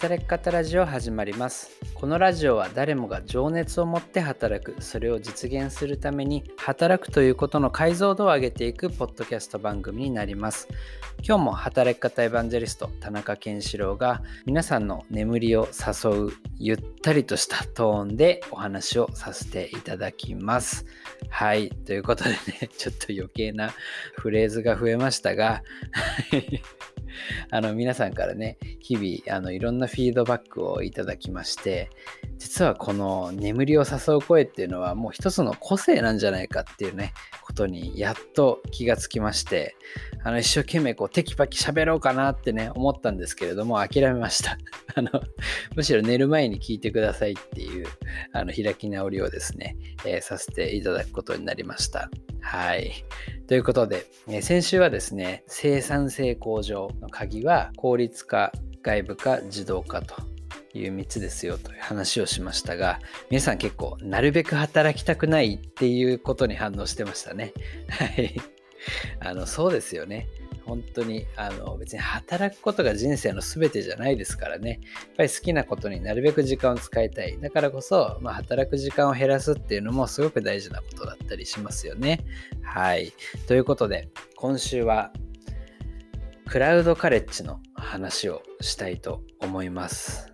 働き方ラジオ始まります。このラジオは誰もが情熱を持って働く。それを実現するために働くということの解像度を上げていくポッドキャスト番組になります。今日も働き方エヴァンジェリスト田中健志郎が皆さんの眠りを誘うゆったりとしたトーンでお話をさせていただきます。はい。ということでねちょっと余計なフレーズが増えましたが。あの皆さんからね日々あのいろんなフィードバックをいただきまして実はこの眠りを誘う声っていうのはもう一つの個性なんじゃないかっていうねことにやっと気がつきましてあの一生懸命こうテキパキ喋ろうかなってね思ったんですけれども諦めました。あのむしろ寝る前に聞いてくださいっていうあの開き直りをですね、えー、させていただくことになりました。はい。ということで、え先週はですね生産性向上の鍵は効率化外部化自動化という3つですよという話をしましたが皆さん結構なるべく働きたくないっていうことに反応してましたね。はい。あのそうですよね。本当にあの別に働くことが人生の全てじゃないですからね。やっぱり好きなことになるべく時間を使いたい。だからこそ、まあ、働く時間を減らすっていうのもすごく大事なことだったりしますよね。はい。ということで今週はクラウドカレッジの話をしたいと思います。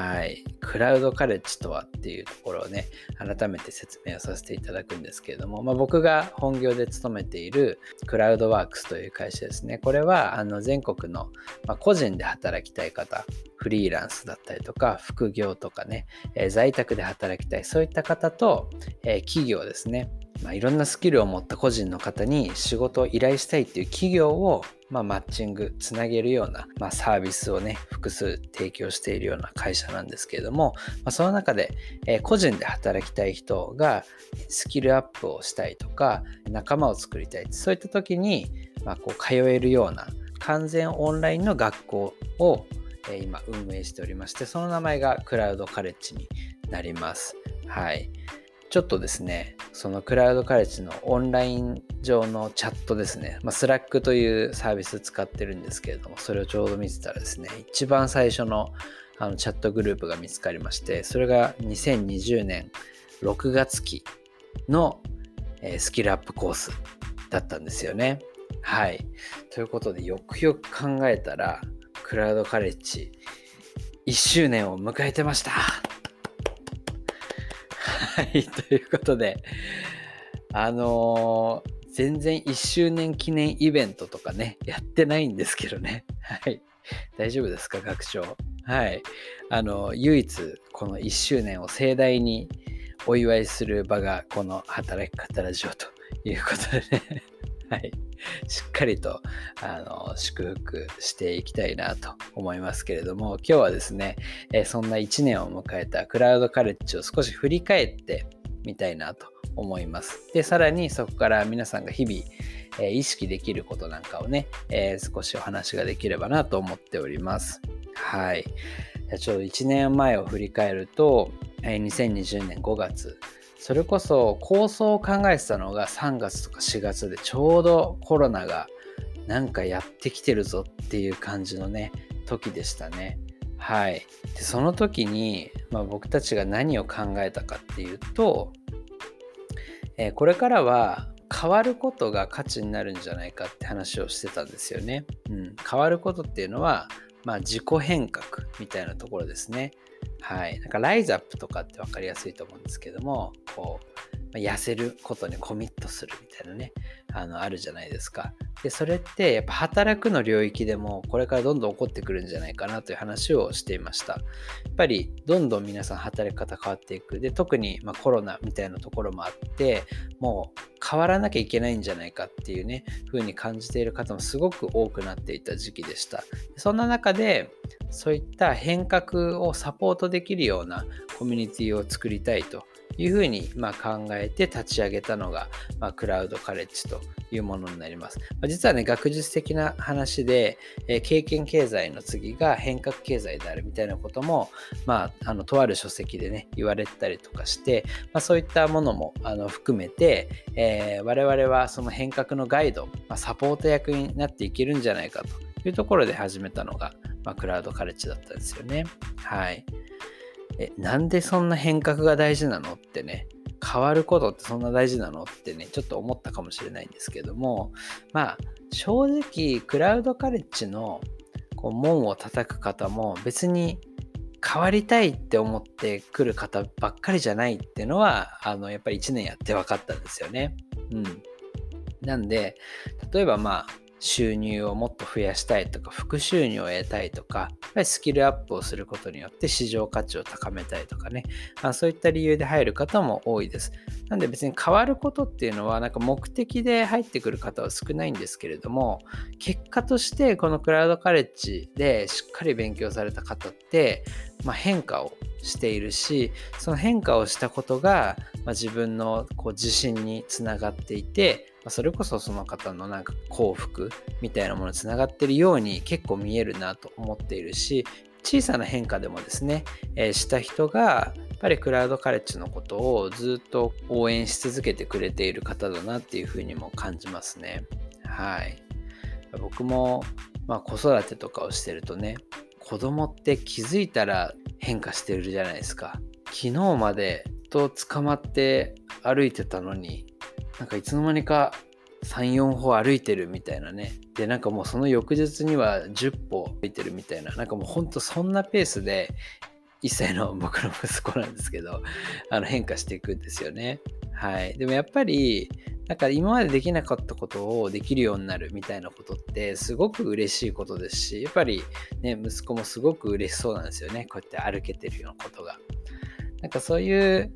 はい。クラウドカレッジとはっていうところをね、改めて説明をさせていただくんですけれども、まあ、僕が本業で勤めているクラウドワークスという会社ですね。これはあの全国の、まあ、個人で働きたい方、フリーランスだったりとか、副業とかね、えー、在宅で働きたい、そういった方と、えー、企業ですね。まあ、いろんなスキルを持った個人の方に仕事を依頼したいっていう企業を、まあ、マッチングつなげるような、まあ、サービスをね複数提供しているような会社なんですけれども、まあ、その中で、えー、個人で働きたい人がスキルアップをしたいとか仲間を作りたいそういった時に、まあ、こう通えるような完全オンラインの学校を、えー、今運営しておりましてその名前がクラウドカレッジになります。はい。ちょっとですね、そのクラウドカレッジのオンライン上のチャットですね、まあ、 Slack というサービス使ってるんですけれども、それをちょうど見てたらですね、一番最初のあのチャットグループが見つかりまして、それが2020年6月期の、スキルアップコースだったんですよね。はい。ということで、よくよく考えたら、クラウドカレッジ1周年を迎えてました。はい、ということで、あのー、全然1周年記念イベントとかね、やってないんですけどね。はい。大丈夫ですか、学長？はい。あの、唯一、この1周年を盛大にお祝いする場が、この働き方ラジオということでね。はい。しっかりと、あの、祝福していきたいなと思いますけれども、今日はですね、えそんな1年を迎えたクラウドカレッジを少し振り返ってみたいなと思います。で、さらにそこから皆さんが日々、え意識できることなんかをね、えー、少しお話ができればなと思っております。はい。ちょうど1年前を振り返ると、え2020年5月、それこそ構想を考えてたのが3月とか4月でちょうどコロナがなんかやってきてるぞっていう感じのね時でしたね。はい。でその時に、まあ、僕たちが何を考えたかっていうと、えー、これからは変わることが価値になるんじゃないかって話をしてたんですよね。うん、変わることっていうのは、まあ、自己変革みたいなところですね。はい。なんかライズアップとかって分かりやすいと思うんですけども、こう、痩せることにコミットするみたいなね、あの、あるじゃないですか。で、それってやっぱ働くの領域でもこれからどんどん起こってくるんじゃないかなという話をしていました。やっぱりどんどん皆さん働き方変わっていく。で、特にまコロナみたいなところもあって、もう変わらなきゃいけないんじゃないかっていうね、風に感じている方もすごく多くなっていた時期でした。そんな中で、そういった変革をサポートできるようなコミュニティを作りたいというふうにま考えて立ち上げたのが、まあ、クラウドカレッジというものになります。実はね、学術的な話で、え、経験経済の次が変革経済であるみたいなことも、まあ、あのとある書籍でね、言われたりとかして、まあ、そういったものもあの含めて、えー、我々はその変革のガイド、まあ、サポート役になっていけるんじゃないかというところで始めたのが、まあ、クラウドカレッジだったんですよね。はい。え、なんでそんな変革が大事なのってね、変わることってそんな大事なのってね、ちょっと思ったかもしれないんですけども、まあ、正直、クラウドカレッジのこう門を叩く方も別に変わりたいって思ってくる方ばっかりじゃないっていうのは、あの、やっぱり1年やって分かったんですよね。うん。なんで、例えばまあ、収入をもっと増やしたいとか、副収入を得たいとか、やっぱりスキルアップをすることによって市場価値を高めたいとかね、あそういった理由で入る方も多いです。なんで別に変わることっていうのは、なんか目的で入ってくる方は少ないんですけれども、結果としてこのクラウドカレッジでしっかり勉強された方って、まあ、変化をしているしその変化をしたことが、まあ、自分のこう自信につながっていて、ま、それこそその方のなんか幸福みたいなものにつながってるように結構見えるなと思っているし小さな変化でもですね、えー、した人がやっぱりクラウドカレッジのことをずっと応援し続けてくれている方だなっていうふうにも感じますね。はい。僕も、まあ、子育てとかをしてるとね子供って気づいたら変化してるじゃないですか。昨日までと捕まって歩いてたのに、なんかいつの間にか3、4歩歩いてるみたいなね。で、なんかもうその翌日には10歩歩いてるみたいな、なんかもうほんとそんなペースで、1歳の僕の息子なんですけど、あの変化していくんですよね。はい。でもやっぱり、なんか今までできなかったことをできるようになるみたいなことってすごく嬉しいことですし、やっぱりね、息子もすごく嬉しそうなんですよね。こうやって歩けてるようなことが。なんかそういう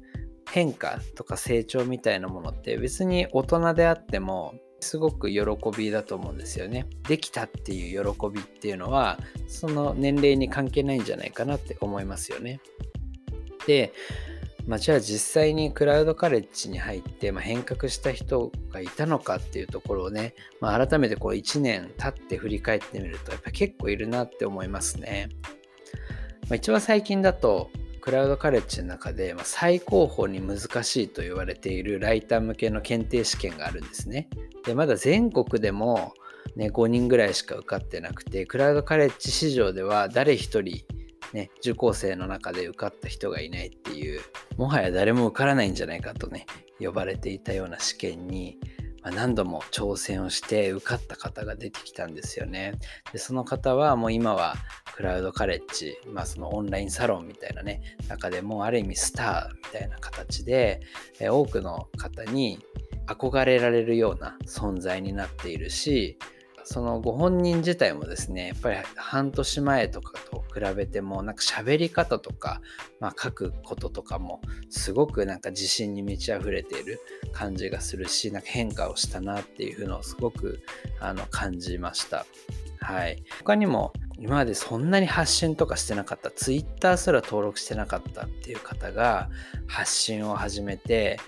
変化とか成長みたいなものって別に大人であってもすごく喜びだと思うんですよね。できたっていう喜びっていうのはその年齢に関係ないんじゃないかなって思いますよね。で、まあ、じゃあ実際にクラウドカレッジに入って、まあ、変革した人がいたのかっていうところをね、まあ、改めてこう1年経って振り返ってみるとやっぱ結構いるなって思いますね。まあ、一番最近だとクラウドカレッジの中で、まあ、最高峰に難しいと言われているライター向けの検定試験があるんですね。でまだ全国でも、ね、5人ぐらいしか受かってなくてクラウドカレッジ市場では誰一人ね、受講生の中で受かった人がいないっていう、もはや誰も受からないんじゃないかとね、呼ばれていたような試験に、ま、何度も挑戦をして受かった方が出てきたんですよね。で、その方はもう今はクラウドカレッジ、まあそのオンラインサロンみたいなね、中でもある意味スターみたいな形で、え多くの方に憧れられるような存在になっているし、そのご本人自体もですね、やっぱり半年前とかと比べても、なんか喋り方とか、まあ、書くこととかも、すごくなんか自信に満ち溢れている感じがするし、なんか変化をしたなっていうのをすごくあの感じました。はい。他にも、今までそんなに発信とかしてなかった、Twitter すら登録してなかったっていう方が発信を始めて、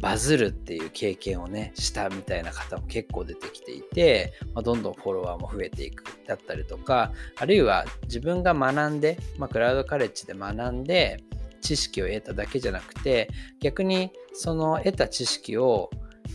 バズるっていう経験をね、したみたいな方も結構出てきていて、まあ、どんどんフォロワーも増えていくだったりとか、あるいは自分が学んで、まあ、クラウドカレッジで学んで、知識を得ただけじゃなくて、逆にその得た知識を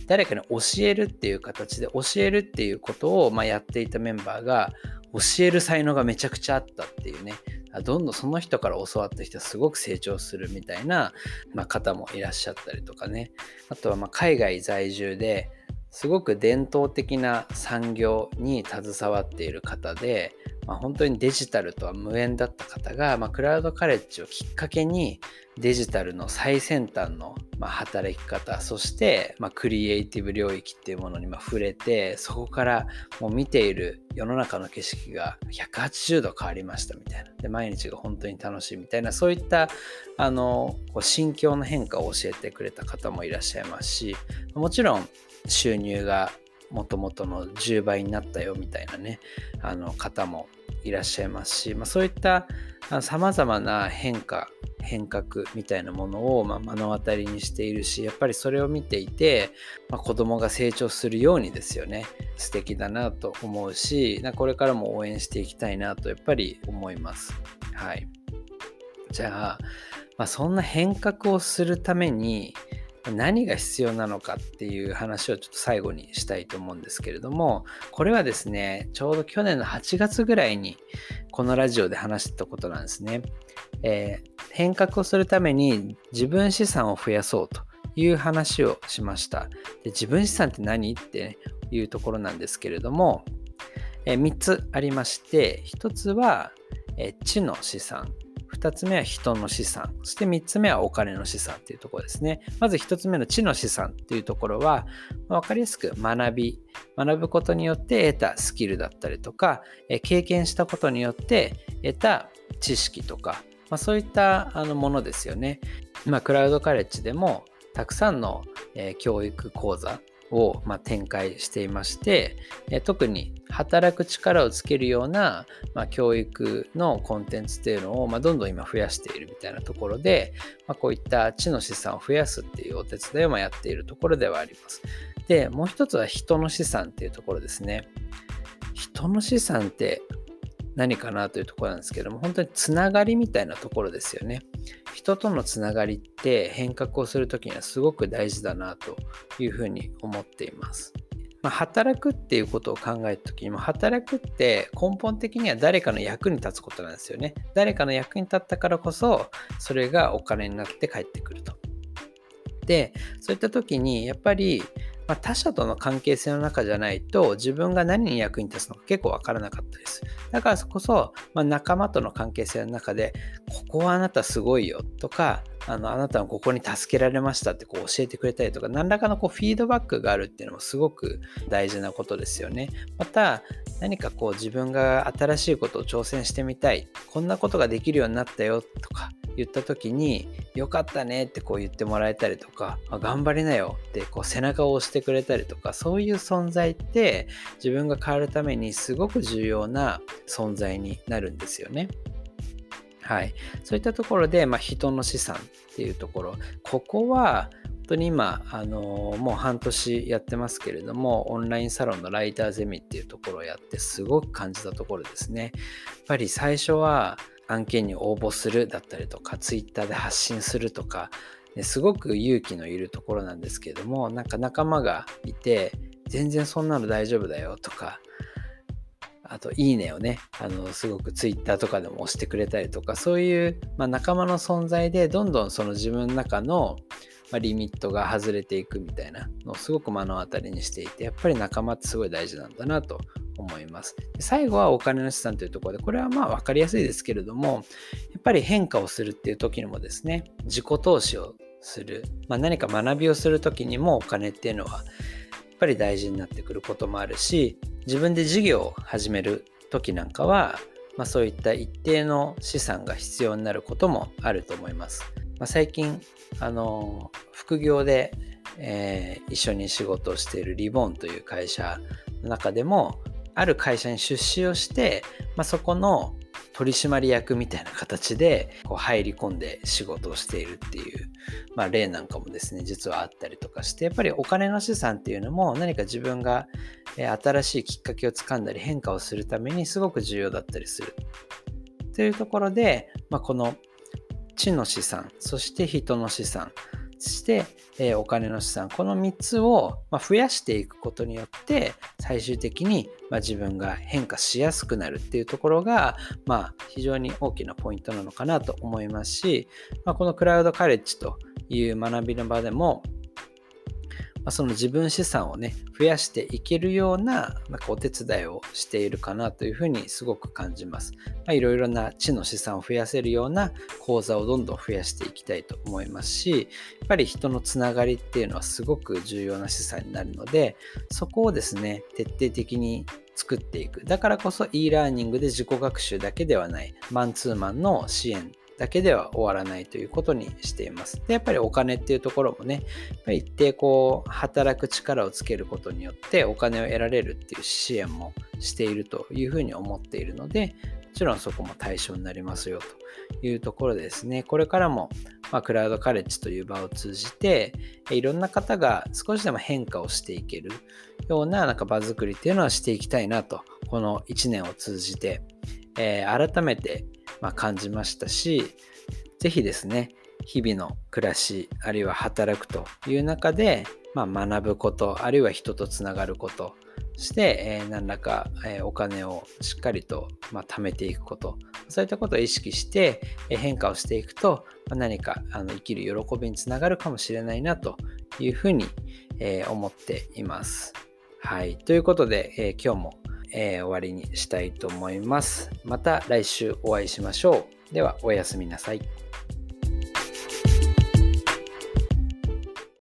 誰かに教えるっていう形で教えるっていうことをまやっていたメンバーが教える才能がめちゃくちゃあったっていうねどんどんその人から教わった人はすごく成長するみたいな、まあ、方もいらっしゃったりとかね。あとはま海外在住ですごく伝統的な産業に携わっている方で、まあ、本当にデジタルとは無縁だった方が、まあ、クラウドカレッジをきっかけにデジタルの最先端のま働き方そして、まクリエイティブ領域っていうものにま触れてそこからもう見ている世の中の景色が180度変わりましたみたいな。で毎日が本当に楽しいみたいなそういったあのこう心境の変化を教えてくれた方もいらっしゃいますしもちろん収入がもともとの10倍になったよみたいなねあの方もいらっしゃいますし、まあ、そういったさまざまな変化変革みたいなものを、ま目の当たりにしているしやっぱりそれを見ていて、まあ、子供が成長するようにですよね。素敵だなと思うしこれからも応援していきたいなとやっぱり思います。はい。じゃあ、まあ、そんな変革をするために何が必要なのかっていう話をちょっと最後にしたいと思うんですけれどもこれはですねちょうど去年の8月ぐらいにこのラジオで話してたことなんですね、えー、変革をするために自分資産を増やそうという話をしました。で自分資産って何っていうところなんですけれども、えー、3つありまして1つは、えー、知の資産。2つ目は人の資産。そして3つ目はお金の資産っていうところですね。まず1つ目の知の資産っていうところは、分かりやすく学び、学ぶことによって得たスキルだったりとか、経験したことによって得た知識とか、まあ、そういったあのものですよね。まあ、クラウドカレッジでもたくさんの、え教育講座を、ま展開していまして、え特に働く力をつけるような、ま、教育のコンテンツっていうのを、ま、どんどん今増やしているみたいなところで、ま、こういった知の資産を増やすっていうお手伝いをまやっているところではあります。で、もう一つは人の資産っていうところですね。人の資産って何かなというところなんですけども、本当につながりみたいなところですよね。人とのつながりって変革をするときにはすごく大事だなというふうに思っています。まあ、働くっていうことを考えた時にも働くって根本的には誰かの役に立つことなんですよね。誰かの役に立ったからこそそれがお金になって帰ってくると。でそういった時にやっぱりまあ、他者との関係性の中じゃないと自分が何に役に立つのか結構わからなかったです。だからこそ、まあ、仲間との関係性の中でここはあなたすごいよとかあのあなたはここに助けられましたってこう教えてくれたりとか何らかのこうフィードバックがあるっていうのもすごく大事なことですよね。また何かこう自分が新しいことを挑戦してみたいこんなことができるようになったよとか言った時によかったねってこう言ってもらえたりとか頑張りなよってこう背中を押してくれたりとかそういう存在って自分が変わるためにすごく重要な存在になるんですよね。はい、そういったところで、まあ、人の資産っていうところ。ここは本当に今、あの、もう半年やってますけれどもオンラインサロンのライターゼミっていうところをやってすごく感じたところですね。やっぱり最初は案件に応募するだったりとか、ツイッターで発信するとか、すごく勇気のいるところなんですけれども、なんか仲間がいて、全然そんなの大丈夫だよとか、あと、いいねをね、あの、すごくツイッターとかでも押してくれたりとか、そういう、まあ、仲間の存在で、どんどんその自分の中の、まあ、リミットが外れていくみたいなのをすごく目の当たりにしていて、やっぱり仲間ってすごい大事なんだなと思います。で最後はお金の資産というところで、これはまあ分かりやすいですけれども、やっぱり変化をするっていう時にもですね、自己投資をする、まあ、何か学びをする時にもお金っていうのは、やっぱり大事になってくることもあるし、自分で事業を始める時なんかは、まあ、そういった一定の資産が必要になることもあると思います。まあ、最近、あの、副業で、えー、一緒に仕事をしているリボンという会社の中でも、ある会社に出資をして、まあ、そこの取締役みたいな形でこう入り込んで仕事をしているっていう、まあ、例なんかもですね実はあったりとかしてやっぱりお金の資産っていうのも何か自分が新しいきっかけをつかんだり変化をするためにすごく重要だったりする。というところで、まあ、この知の資産そして人の資産して、えー、お金の資産この3つを、まあ、増やしていくことによって最終的に、まあ、自分が変化しやすくなるっていうところが、まあ、非常に大きなポイントなのかなと思いますし、まあ、このクラウドカレッジという学びの場でもまその自分資産をね、増やしていけるようななんかお手伝いをしているかなというふうにすごく感じます。まいろいろな知の資産を増やせるような講座をどんどん増やしていきたいと思いますし、やっぱり人のつながりっていうのはすごく重要な資産になるので、そこをですね、徹底的に作っていく。だからこそ e ラーニングで自己学習だけではない、マンツーマンの支援だけでは終わらないということにしています。で、やっぱりお金っていうところもね、一定こう、働く力をつけることによってお金を得られるっていう支援もしているというふうに思っているので、もちろんそこも対象になりますよというところですね、これからも、まあ、クラウドカレッジという場を通じて、いろんな方が少しでも変化をしていけるようななんか場作りっていうのはしていきたいなと、この1年を通じて、えー、改めてま感じましたし、ぜひですね、日々の暮らしあるいは働くという中で、まあ、学ぶことあるいは人とつながることして、えー、何らか、えー、お金をしっかりと、まあ、貯めていくことそういったことを意識して、えー、変化をしていくと、まあ、何かあの生きる喜びにつながるかもしれないなというふうに、え、思っています。はい。ということで、え、今日も、えー、終わりにしたいと思います。また来週お会いしましょう。では、おやすみなさい。